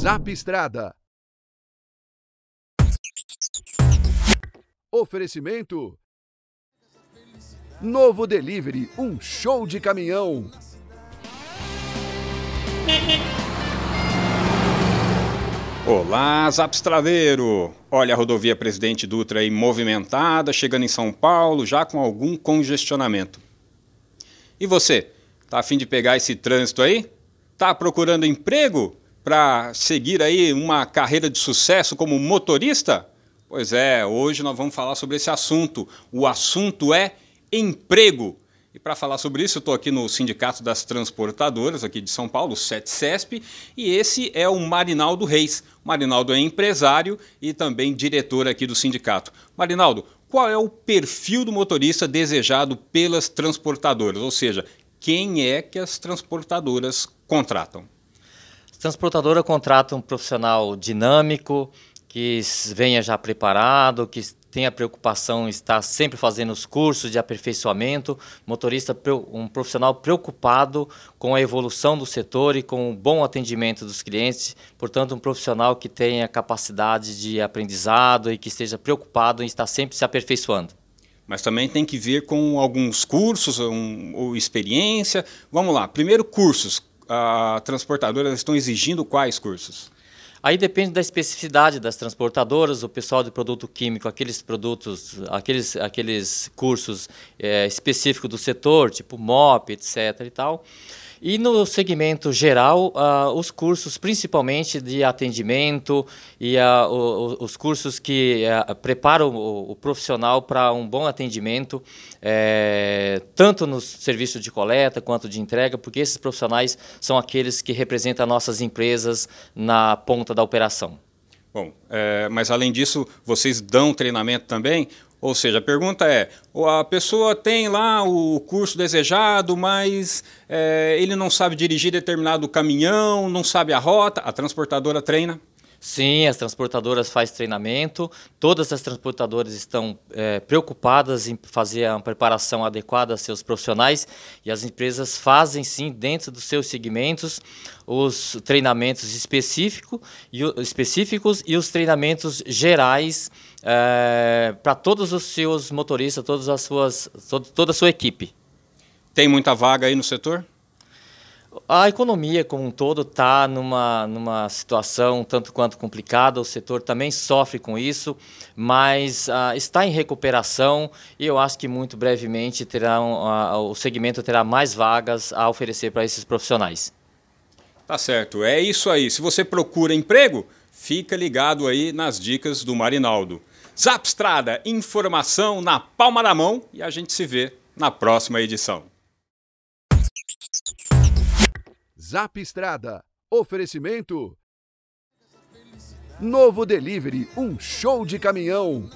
Zap Estrada. Oferecimento. Novo Delivery, um show de caminhão. Olá, Zapstraveiro! Olha a rodovia Presidente Dutra aí movimentada, chegando em São Paulo, já com algum congestionamento. E você, tá afim de pegar esse trânsito aí? Tá procurando emprego para seguir aí uma carreira de sucesso como motorista? Pois é, hoje nós vamos falar sobre esse assunto. O assunto é emprego. E para falar sobre isso, eu estou aqui no Sindicato das Transportadoras, aqui de São Paulo, SETCESP, e esse é o Marinaldo Reis. O Marinaldo é empresário e também diretor aqui do sindicato. Marinaldo, qual é o perfil do motorista desejado pelas transportadoras? Ou seja, quem é que as transportadoras contratam? As transportadoras contratam um profissional dinâmico, que venha já preparado, que tenha preocupação em estar sempre fazendo os cursos de aperfeiçoamento, motorista um profissional preocupado com a evolução do setor e com o bom atendimento dos clientes, portanto um profissional que tenha capacidade de aprendizado e que esteja preocupado em estar sempre se aperfeiçoando. Mas também tem que ver com alguns cursos um, ou experiência. Vamos lá, primeiro cursos. A transportadora estão exigindo quais cursos? Aí depende da especificidade das transportadoras, o pessoal de produto químico, aqueles produtos, aqueles, aqueles cursos é, específicos do setor, tipo MOP, etc. e tal. E no segmento geral, uh, os cursos principalmente de atendimento e uh, o, os cursos que uh, preparam o, o profissional para um bom atendimento, é, tanto no serviço de coleta quanto de entrega, porque esses profissionais são aqueles que representam nossas empresas na ponta da operação. Bom, é, mas além disso, vocês dão treinamento também? Ou seja, a pergunta é: a pessoa tem lá o curso desejado, mas é, ele não sabe dirigir determinado caminhão, não sabe a rota, a transportadora treina? Sim, as transportadoras fazem treinamento. Todas as transportadoras estão é, preocupadas em fazer a preparação adequada a seus profissionais e as empresas fazem sim, dentro dos seus segmentos, os treinamentos específico, e, específicos e os treinamentos gerais é, para todos os seus motoristas, todas as suas, toda a sua equipe. Tem muita vaga aí no setor? A economia como um todo está numa, numa situação tanto quanto complicada, o setor também sofre com isso, mas uh, está em recuperação e eu acho que muito brevemente terá uh, o segmento terá mais vagas a oferecer para esses profissionais. Tá certo, é isso aí. Se você procura emprego, fica ligado aí nas dicas do Marinaldo. Zapstrada, informação na palma da mão e a gente se vê na próxima edição. Zap Estrada. Oferecimento. Novo Delivery, um show de caminhão.